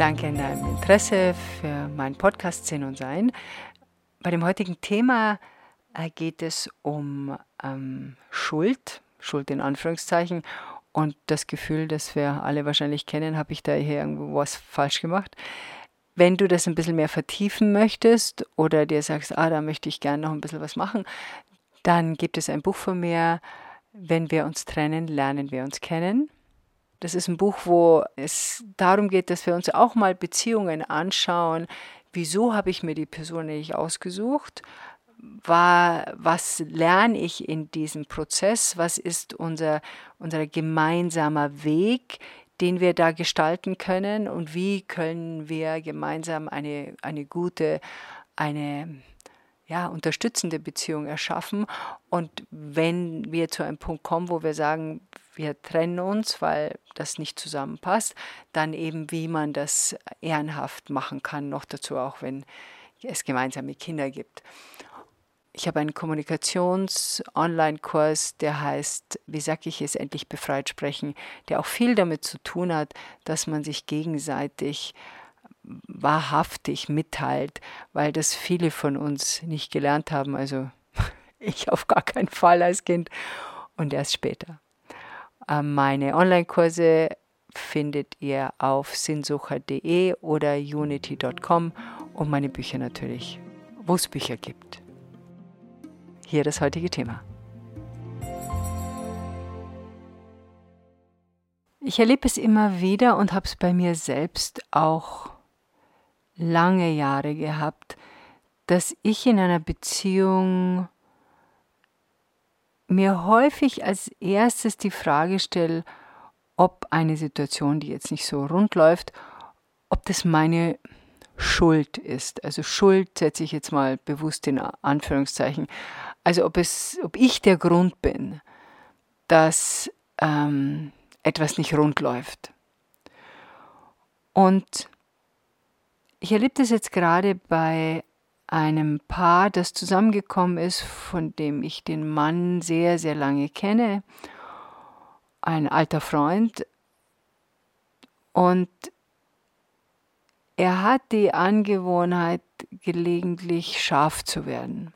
Danke an deinem Interesse für meinen Podcast Sinn und Sein. Bei dem heutigen Thema äh, geht es um ähm, Schuld, Schuld in Anführungszeichen und das Gefühl, das wir alle wahrscheinlich kennen, habe ich da hier irgendwo was falsch gemacht. Wenn du das ein bisschen mehr vertiefen möchtest oder dir sagst, ah, da möchte ich gerne noch ein bisschen was machen, dann gibt es ein Buch von mir, Wenn wir uns trennen, lernen wir uns kennen. Das ist ein Buch, wo es darum geht, dass wir uns auch mal Beziehungen anschauen. Wieso habe ich mir die Person nicht ausgesucht? War, was lerne ich in diesem Prozess? Was ist unser, unser gemeinsamer Weg, den wir da gestalten können? Und wie können wir gemeinsam eine, eine gute, eine ja, unterstützende Beziehung erschaffen? Und wenn wir zu einem Punkt kommen, wo wir sagen, wir trennen uns, weil das nicht zusammenpasst, dann eben, wie man das ehrenhaft machen kann, noch dazu auch, wenn es gemeinsame Kinder gibt. Ich habe einen Kommunikations-Online-Kurs, der heißt, wie sage ich es, endlich befreit sprechen, der auch viel damit zu tun hat, dass man sich gegenseitig wahrhaftig mitteilt, weil das viele von uns nicht gelernt haben. Also ich auf gar keinen Fall als Kind und erst später. Ähm, meine Online-Kurse findet ihr auf sinnsucher.de oder unity.com und meine Bücher natürlich, wo es Bücher gibt. Hier das heutige Thema. Ich erlebe es immer wieder und habe es bei mir selbst auch lange Jahre gehabt, dass ich in einer Beziehung mir häufig als erstes die Frage stelle, ob eine Situation, die jetzt nicht so rund läuft, ob das meine Schuld ist. Also Schuld setze ich jetzt mal bewusst in Anführungszeichen. Also ob es, ob ich der Grund bin, dass ähm, etwas nicht rund läuft. Und ich erlebe das jetzt gerade bei einem Paar, das zusammengekommen ist, von dem ich den Mann sehr, sehr lange kenne, ein alter Freund. Und er hat die Angewohnheit, gelegentlich scharf zu werden.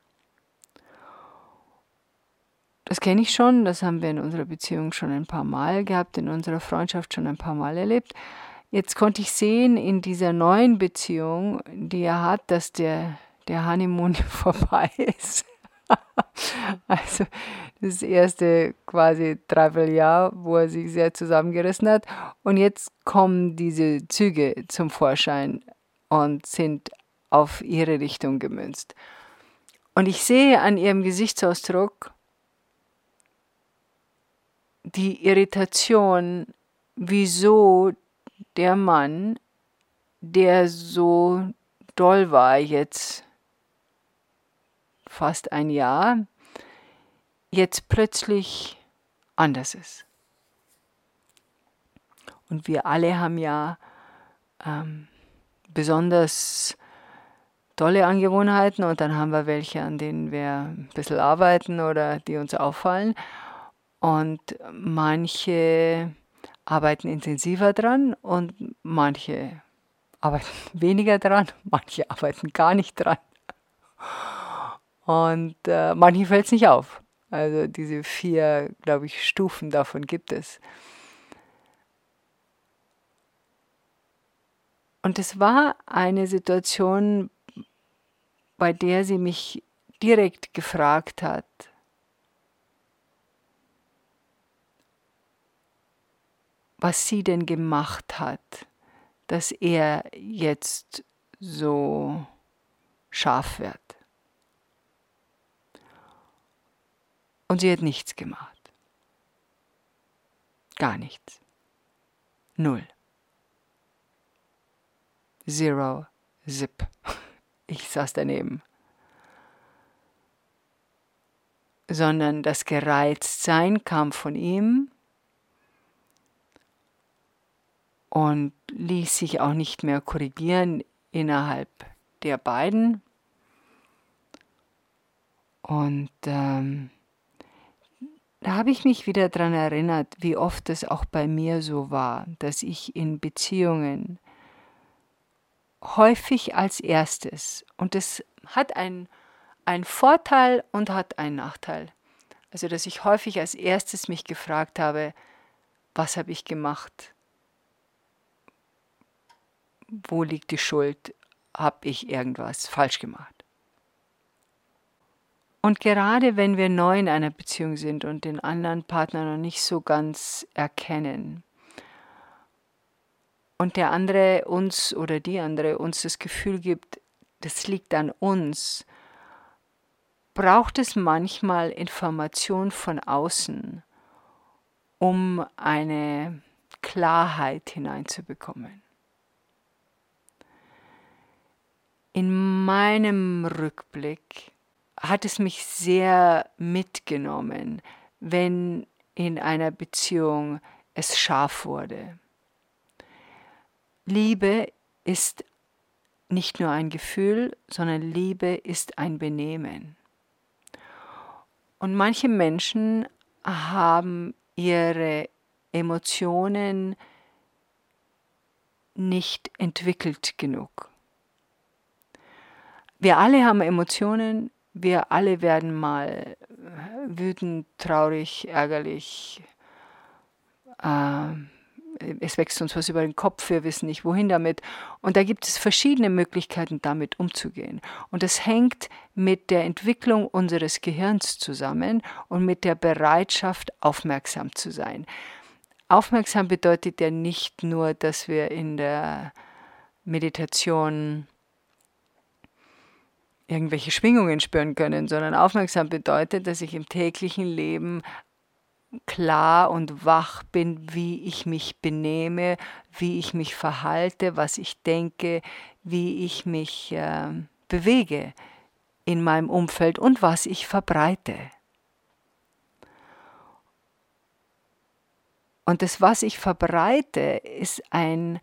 Das kenne ich schon, das haben wir in unserer Beziehung schon ein paar Mal gehabt, in unserer Freundschaft schon ein paar Mal erlebt. Jetzt konnte ich sehen in dieser neuen Beziehung, die er hat, dass der der Honeymoon vorbei ist. also das erste quasi Dreivierteljahr, wo er sich sehr zusammengerissen hat. Und jetzt kommen diese Züge zum Vorschein und sind auf ihre Richtung gemünzt. Und ich sehe an ihrem Gesichtsausdruck die Irritation, wieso der Mann, der so doll war jetzt fast ein Jahr, jetzt plötzlich anders ist. Und wir alle haben ja ähm, besonders tolle Angewohnheiten und dann haben wir welche, an denen wir ein bisschen arbeiten oder die uns auffallen. Und manche arbeiten intensiver dran und manche arbeiten weniger dran, manche arbeiten gar nicht dran. Und äh, manchen fällt es nicht auf. Also diese vier, glaube ich, Stufen davon gibt es. Und es war eine Situation, bei der sie mich direkt gefragt hat, was sie denn gemacht hat, dass er jetzt so scharf wird. Und sie hat nichts gemacht. Gar nichts. Null. Zero, zip. Ich saß daneben. Sondern das Gereiztsein kam von ihm und ließ sich auch nicht mehr korrigieren innerhalb der beiden. Und ähm, da habe ich mich wieder daran erinnert, wie oft es auch bei mir so war, dass ich in Beziehungen häufig als erstes. Und das hat einen, einen Vorteil und hat einen Nachteil. Also, dass ich häufig als erstes mich gefragt habe, was habe ich gemacht? Wo liegt die Schuld? Habe ich irgendwas falsch gemacht? Und gerade wenn wir neu in einer Beziehung sind und den anderen Partner noch nicht so ganz erkennen und der andere uns oder die andere uns das Gefühl gibt, das liegt an uns, braucht es manchmal Information von außen, um eine Klarheit hineinzubekommen. In meinem Rückblick hat es mich sehr mitgenommen, wenn in einer Beziehung es scharf wurde. Liebe ist nicht nur ein Gefühl, sondern Liebe ist ein Benehmen. Und manche Menschen haben ihre Emotionen nicht entwickelt genug. Wir alle haben Emotionen, wir alle werden mal wütend, traurig, ärgerlich. Äh, es wächst uns was über den Kopf, wir wissen nicht, wohin damit. Und da gibt es verschiedene Möglichkeiten, damit umzugehen. Und das hängt mit der Entwicklung unseres Gehirns zusammen und mit der Bereitschaft, aufmerksam zu sein. Aufmerksam bedeutet ja nicht nur, dass wir in der Meditation irgendwelche Schwingungen spüren können, sondern aufmerksam bedeutet, dass ich im täglichen Leben klar und wach bin, wie ich mich benehme, wie ich mich verhalte, was ich denke, wie ich mich äh, bewege in meinem Umfeld und was ich verbreite. Und das, was ich verbreite, ist ein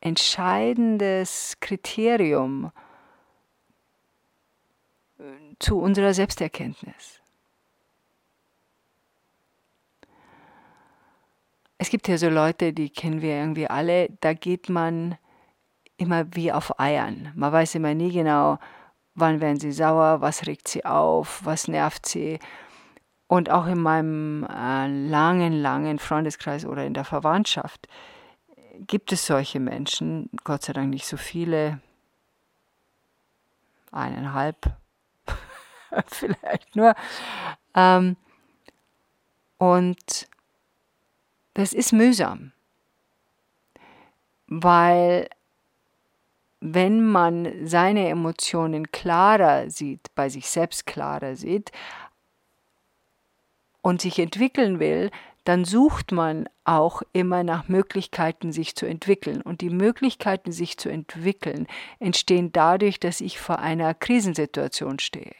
entscheidendes Kriterium zu unserer Selbsterkenntnis. Es gibt ja so Leute, die kennen wir irgendwie alle, da geht man immer wie auf Eiern. Man weiß immer nie genau, wann werden sie sauer, was regt sie auf, was nervt sie. Und auch in meinem äh, langen, langen Freundeskreis oder in der Verwandtschaft gibt es solche Menschen, Gott sei Dank nicht so viele, eineinhalb vielleicht nur. Ähm, und das ist mühsam, weil wenn man seine Emotionen klarer sieht, bei sich selbst klarer sieht und sich entwickeln will, dann sucht man auch immer nach Möglichkeiten, sich zu entwickeln. Und die Möglichkeiten, sich zu entwickeln, entstehen dadurch, dass ich vor einer Krisensituation stehe.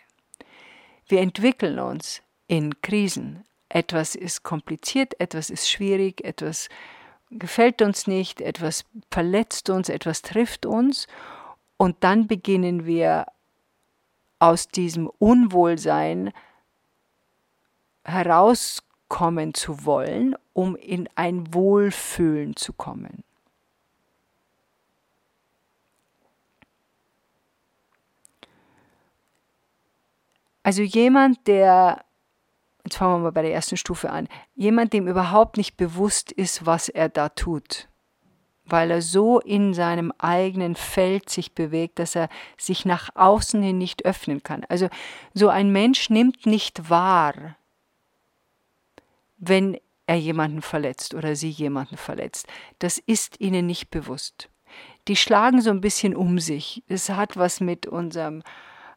Wir entwickeln uns in Krisen. Etwas ist kompliziert, etwas ist schwierig, etwas gefällt uns nicht, etwas verletzt uns, etwas trifft uns und dann beginnen wir aus diesem Unwohlsein herauskommen zu wollen, um in ein Wohlfühlen zu kommen. Also jemand, der, jetzt fangen wir mal bei der ersten Stufe an, jemand, dem überhaupt nicht bewusst ist, was er da tut, weil er so in seinem eigenen Feld sich bewegt, dass er sich nach außen hin nicht öffnen kann. Also so ein Mensch nimmt nicht wahr, wenn er jemanden verletzt oder sie jemanden verletzt. Das ist ihnen nicht bewusst. Die schlagen so ein bisschen um sich. Es hat was mit unserem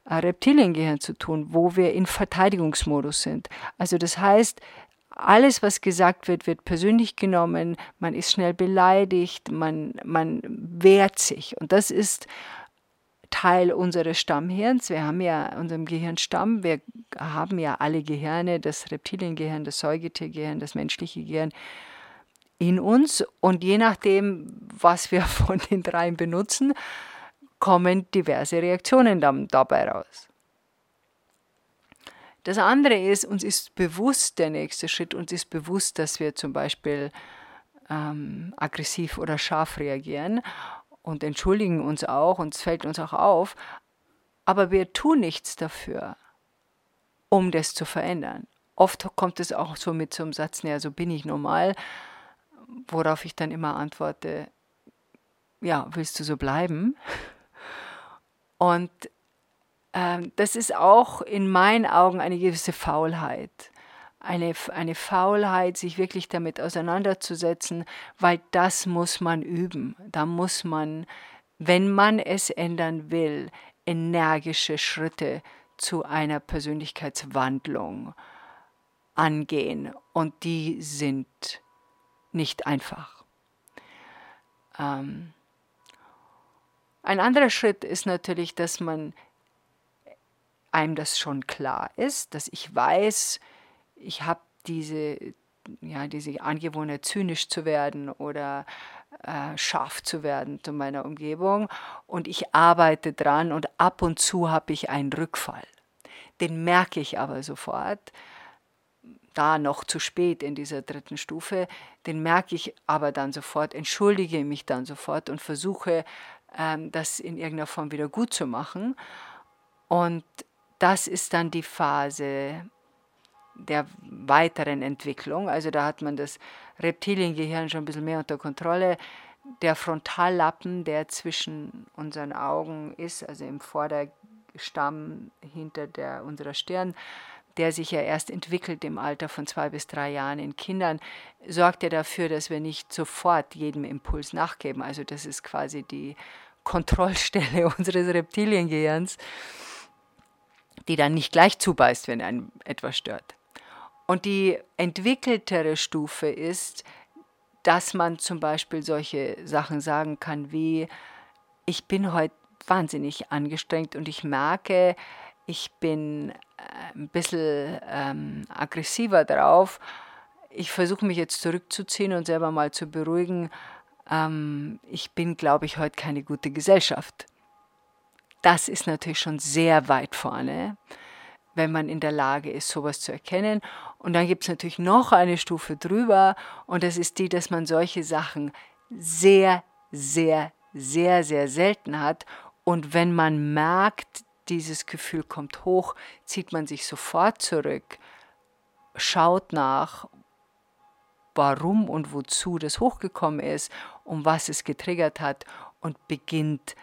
Reptiliengehirn zu tun, wo wir in Verteidigungsmodus sind. Also das heißt, alles, was gesagt wird, wird persönlich genommen, man ist schnell beleidigt, man, man wehrt sich. Und das ist Teil unseres Stammhirns. Wir haben ja unserem Gehirnstamm, wir haben ja alle Gehirne, das Reptiliengehirn, das Säugetiergehirn, das menschliche Gehirn in uns. Und je nachdem, was wir von den dreien benutzen, kommen diverse Reaktionen dann dabei raus. Das andere ist, uns ist bewusst der nächste Schritt, uns ist bewusst, dass wir zum Beispiel ähm, aggressiv oder scharf reagieren. und entschuldigen uns auch und es fällt uns auch auf, aber wir tun nichts dafür, um das zu verändern. Oft kommt es auch so mit so einem Satz, naja, so bin ich normal, worauf ich dann immer antworte, ja, willst du so bleiben? Und ähm, das ist auch in meinen Augen eine gewisse Faulheit. Eine, eine Faulheit, sich wirklich damit auseinanderzusetzen, weil das muss man üben. Da muss man, wenn man es ändern will, energische Schritte zu einer Persönlichkeitswandlung angehen. Und die sind nicht einfach. Ähm, ein anderer Schritt ist natürlich, dass man einem das schon klar ist, dass ich weiß, ich habe diese, ja, diese Angewohnheit, zynisch zu werden oder äh, scharf zu werden zu meiner Umgebung. Und ich arbeite dran und ab und zu habe ich einen Rückfall. Den merke ich aber sofort, da noch zu spät in dieser dritten Stufe, den merke ich aber dann sofort, entschuldige mich dann sofort und versuche das in irgendeiner Form wieder gut zu machen. Und das ist dann die Phase der weiteren Entwicklung. Also da hat man das Reptiliengehirn schon ein bisschen mehr unter Kontrolle. Der Frontallappen, der zwischen unseren Augen ist, also im Vorderstamm hinter der, unserer Stirn, der sich ja erst entwickelt im Alter von zwei bis drei Jahren in Kindern, sorgt ja dafür, dass wir nicht sofort jedem Impuls nachgeben. Also das ist quasi die Kontrollstelle unseres Reptiliengehirns, die dann nicht gleich zubeißt, wenn ein etwas stört. Und die entwickeltere Stufe ist, dass man zum Beispiel solche Sachen sagen kann wie, ich bin heute wahnsinnig angestrengt und ich merke, ich bin ein bisschen ähm, aggressiver drauf. Ich versuche mich jetzt zurückzuziehen und selber mal zu beruhigen. Ähm, ich bin, glaube ich, heute keine gute Gesellschaft. Das ist natürlich schon sehr weit vorne, wenn man in der Lage ist, sowas zu erkennen. Und dann gibt es natürlich noch eine Stufe drüber und das ist die, dass man solche Sachen sehr, sehr, sehr, sehr selten hat. Und wenn man merkt, dieses Gefühl kommt hoch, zieht man sich sofort zurück, schaut nach, warum und wozu das hochgekommen ist, um was es getriggert hat und beginnt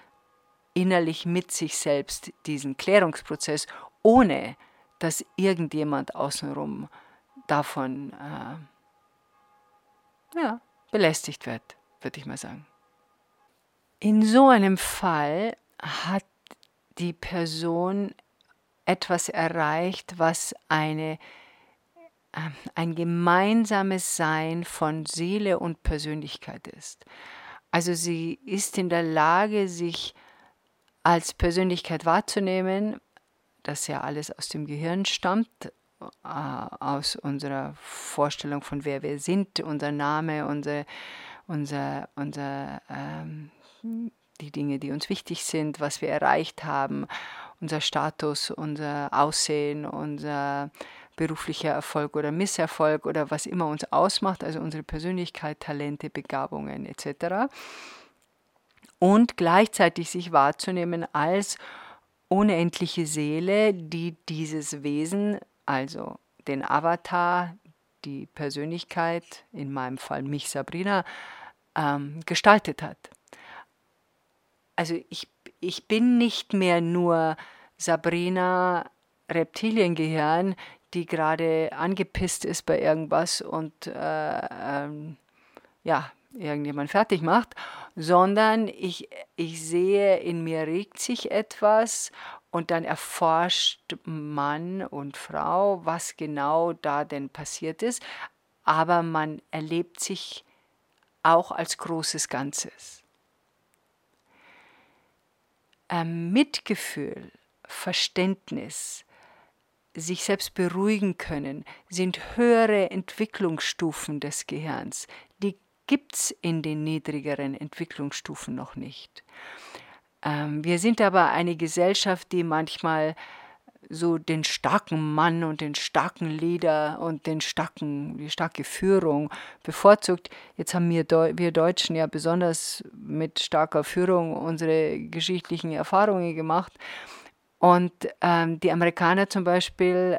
innerlich mit sich selbst diesen Klärungsprozess, ohne dass irgendjemand außenrum davon äh, ja, belästigt wird, würde ich mal sagen. In so einem Fall hat die Person etwas erreicht, was eine, ein gemeinsames Sein von Seele und Persönlichkeit ist. Also sie ist in der Lage, sich als Persönlichkeit wahrzunehmen, das ja alles aus dem Gehirn stammt, äh, aus unserer Vorstellung von wer wir sind, unser Name, unser, unser, unser ähm, die Dinge, die uns wichtig sind, was wir erreicht haben, unser Status, unser Aussehen, unser beruflicher Erfolg oder Misserfolg oder was immer uns ausmacht, also unsere Persönlichkeit, Talente, Begabungen etc. Und gleichzeitig sich wahrzunehmen als unendliche Seele, die dieses Wesen, also den Avatar, die Persönlichkeit, in meinem Fall mich Sabrina, ähm, gestaltet hat also ich, ich bin nicht mehr nur Sabrina Reptiliengehirn, die gerade angepisst ist bei irgendwas und äh, ähm, ja, irgendjemand fertig macht, sondern ich, ich sehe, in mir regt sich etwas und dann erforscht Mann und Frau, was genau da denn passiert ist, aber man erlebt sich auch als großes Ganzes. Ähm, Mitgefühl, Verständnis, sich selbst beruhigen können, sind höhere Entwicklungsstufen des Gehirns. Die gibt es in den niedrigeren Entwicklungsstufen noch nicht. Ähm, wir sind aber eine Gesellschaft, die manchmal so den starken Mann und den starken Leader und den starken, die starke Führung bevorzugt. Jetzt haben wir, wir Deutschen ja besonders mit starker Führung unsere geschichtlichen Erfahrungen gemacht. Und ähm, die Amerikaner zum Beispiel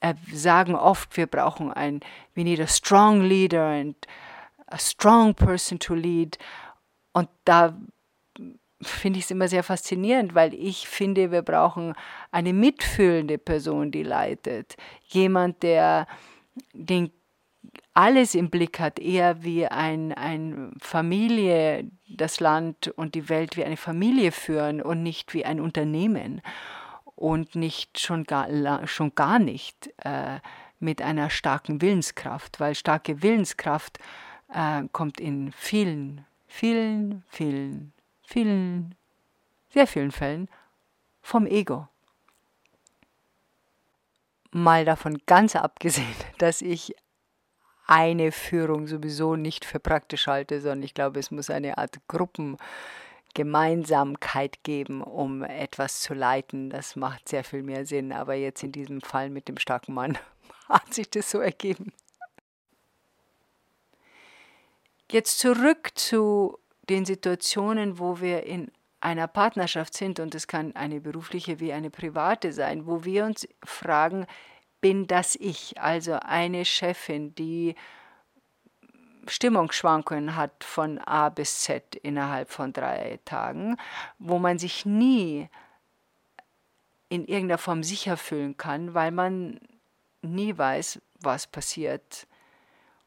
äh, sagen oft, wir brauchen ein, we need a strong leader and a strong person to lead. Und da finde ich es immer sehr faszinierend, weil ich finde, wir brauchen eine mitfühlende Person, die leitet. Jemand, der den alles im Blick hat, eher wie ein, ein Familie, das Land und die Welt wie eine Familie führen und nicht wie ein Unternehmen und nicht schon gar, schon gar nicht äh, mit einer starken Willenskraft, weil starke Willenskraft äh, kommt in vielen, vielen, vielen vielen, sehr vielen Fällen vom Ego. Mal davon ganz abgesehen, dass ich eine Führung sowieso nicht für praktisch halte, sondern ich glaube, es muss eine Art Gruppengemeinsamkeit geben, um etwas zu leiten. Das macht sehr viel mehr Sinn. Aber jetzt in diesem Fall mit dem starken Mann hat sich das so ergeben. Jetzt zurück zu den Situationen, wo wir in einer Partnerschaft sind, und es kann eine berufliche wie eine private sein, wo wir uns fragen, bin das ich, also eine Chefin, die Stimmungsschwankungen hat von A bis Z innerhalb von drei Tagen, wo man sich nie in irgendeiner Form sicher fühlen kann, weil man nie weiß, was passiert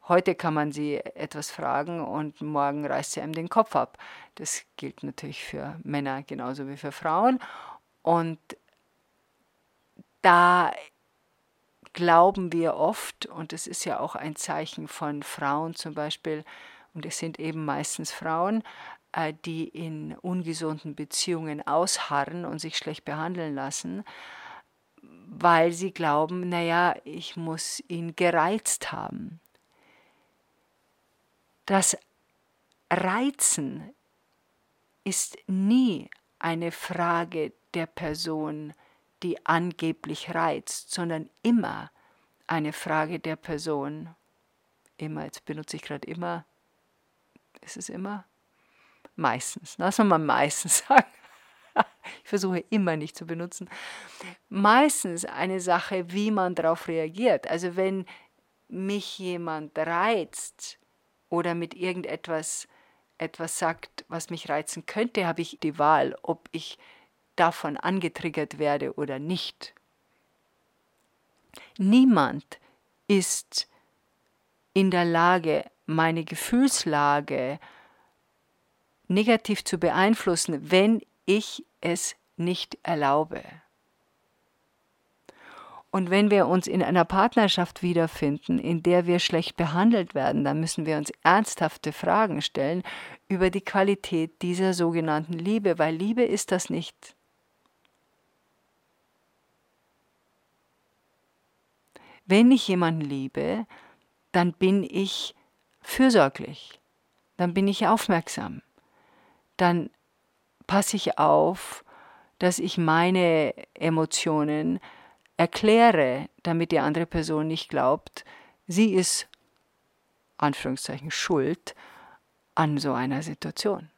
Heute kann man sie etwas fragen und morgen reißt sie einem den Kopf ab. Das gilt natürlich für Männer genauso wie für Frauen. Und da glauben wir oft, und das ist ja auch ein Zeichen von Frauen zum Beispiel, und es sind eben meistens Frauen, äh, die in ungesunden Beziehungen ausharren und sich schlecht behandeln lassen, weil sie glauben, naja, ich muss ihn gereizt haben. Das Reizen ist nie eine Frage der Person, die angeblich reizt, sondern immer eine Frage der Person. Immer, jetzt benutze ich gerade immer. Ist es immer? Meistens. Lass mal meistens sagen. Ich versuche immer nicht zu benutzen. Meistens eine Sache, wie man darauf reagiert. Also wenn mich jemand reizt, oder mit irgendetwas etwas sagt, was mich reizen könnte, habe ich die Wahl, ob ich davon angetriggert werde oder nicht. Niemand ist in der Lage, meine Gefühlslage negativ zu beeinflussen, wenn ich es nicht erlaube. Und wenn wir uns in einer Partnerschaft wiederfinden, in der wir schlecht behandelt werden, dann müssen wir uns ernsthafte Fragen stellen über die Qualität dieser sogenannten Liebe, weil Liebe ist das nicht. Wenn ich jemanden liebe, dann bin ich fürsorglich, dann bin ich aufmerksam, dann passe ich auf, dass ich meine Emotionen erkläre, damit die andere Person nicht glaubt, sie ist, Anführungszeichen, schuld an so einer Situation.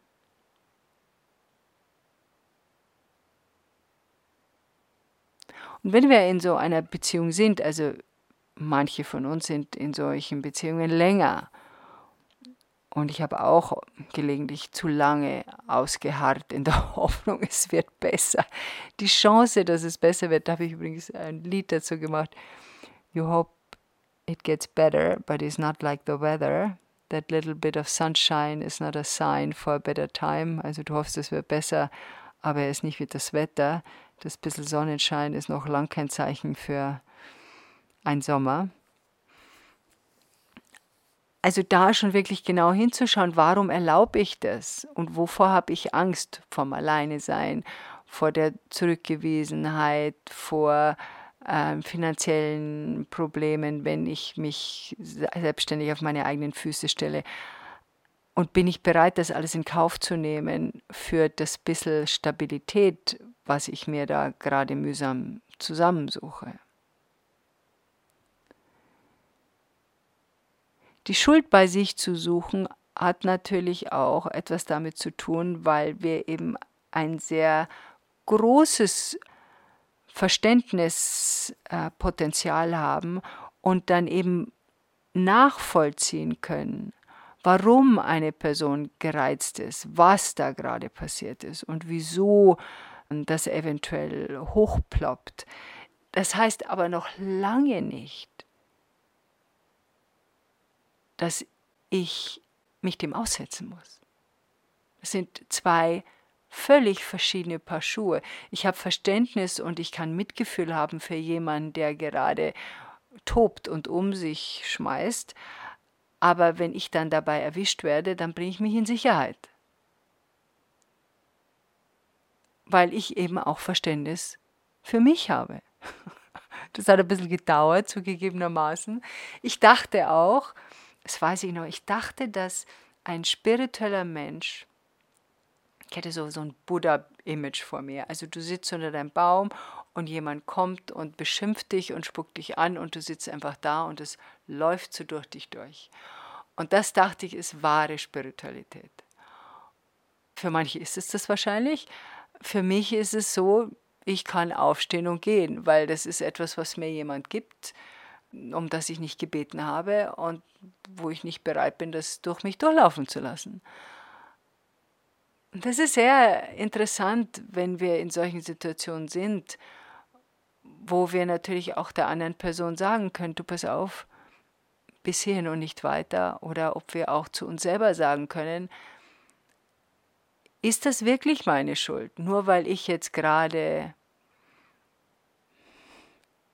Und wenn wir in so einer Beziehung sind, also manche von uns sind in solchen Beziehungen länger, und ich habe auch gelegentlich zu lange ausgeharrt in der Hoffnung, es wird besser. Die Chance, dass es besser wird, da habe ich übrigens ein Lied dazu gemacht. You hope it gets better, but it's not like the weather. That little bit of sunshine is not a sign for a better time. Also du hoffst, es wird besser, aber es ist nicht wie das Wetter. Das bisschen Sonnenschein ist noch lang kein Zeichen für ein Sommer. Also da schon wirklich genau hinzuschauen, warum erlaube ich das und wovor habe ich Angst vom Alleine sein, vor der Zurückgewiesenheit, vor äh, finanziellen Problemen, wenn ich mich selbstständig auf meine eigenen Füße stelle. Und bin ich bereit, das alles in Kauf zu nehmen für das bisschen Stabilität, was ich mir da gerade mühsam zusammensuche. Die Schuld bei sich zu suchen hat natürlich auch etwas damit zu tun, weil wir eben ein sehr großes Verständnispotenzial haben und dann eben nachvollziehen können, warum eine Person gereizt ist, was da gerade passiert ist und wieso das eventuell hochploppt. Das heißt aber noch lange nicht, dass ich mich dem aussetzen muss. Es sind zwei völlig verschiedene Paar Schuhe. Ich habe Verständnis und ich kann Mitgefühl haben für jemanden, der gerade tobt und um sich schmeißt, aber wenn ich dann dabei erwischt werde, dann bringe ich mich in Sicherheit. Weil ich eben auch Verständnis für mich habe. Das hat ein bisschen gedauert, zugegebenermaßen. Ich dachte auch, das weiß ich noch, ich dachte, dass ein spiritueller Mensch, ich hätte so, so ein Buddha-Image vor mir. Also du sitzt unter deinem Baum und jemand kommt und beschimpft dich und spuckt dich an und du sitzt einfach da und es läuft so durch dich durch. Und das dachte ich, ist wahre Spiritualität. Für manche ist es das wahrscheinlich. Für mich ist es so, ich kann aufstehen und gehen, weil das ist etwas, was mir jemand gibt, um das ich nicht gebeten habe und wo ich nicht bereit bin, das durch mich durchlaufen zu lassen. Und das ist sehr interessant, wenn wir in solchen Situationen sind, wo wir natürlich auch der anderen Person sagen können, du pass auf, bis hierhin und nicht weiter, oder ob wir auch zu uns selber sagen können, ist das wirklich meine Schuld? Nur weil ich jetzt gerade,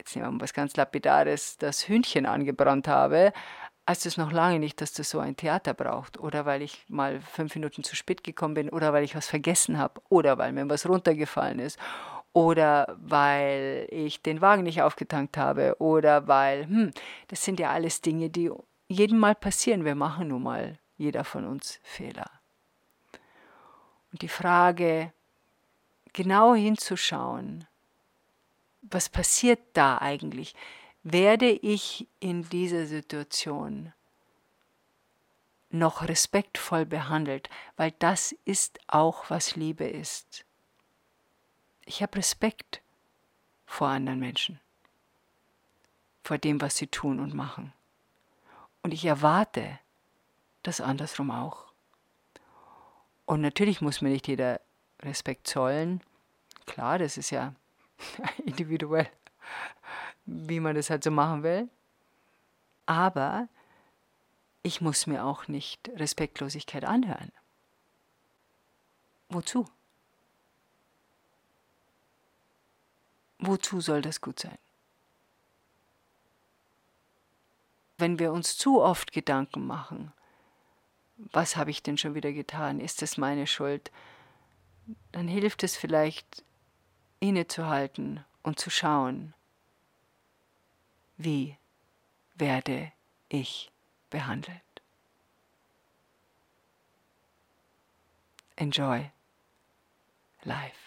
jetzt nehmen wir was ganz Lapidares, das Hühnchen angebrannt habe, heißt es noch lange nicht, dass das so ein Theater braucht. Oder weil ich mal fünf Minuten zu spät gekommen bin, oder weil ich was vergessen habe, oder weil mir was runtergefallen ist, oder weil ich den Wagen nicht aufgetankt habe oder weil, hm, das sind ja alles Dinge, die jedem Mal passieren. Wir machen nun mal, jeder von uns, Fehler. Und die Frage, genau hinzuschauen, was passiert da eigentlich? Werde ich in dieser Situation noch respektvoll behandelt? Weil das ist auch, was Liebe ist. Ich habe Respekt vor anderen Menschen, vor dem, was sie tun und machen. Und ich erwarte das andersrum auch. Und natürlich muss mir nicht jeder Respekt zollen. Klar, das ist ja individuell, wie man das halt so machen will. Aber ich muss mir auch nicht Respektlosigkeit anhören. Wozu? Wozu soll das gut sein? Wenn wir uns zu oft Gedanken machen, was habe ich denn schon wieder getan? Ist es meine Schuld? Dann hilft es vielleicht, innezuhalten und zu schauen, wie werde ich behandelt. Enjoy life.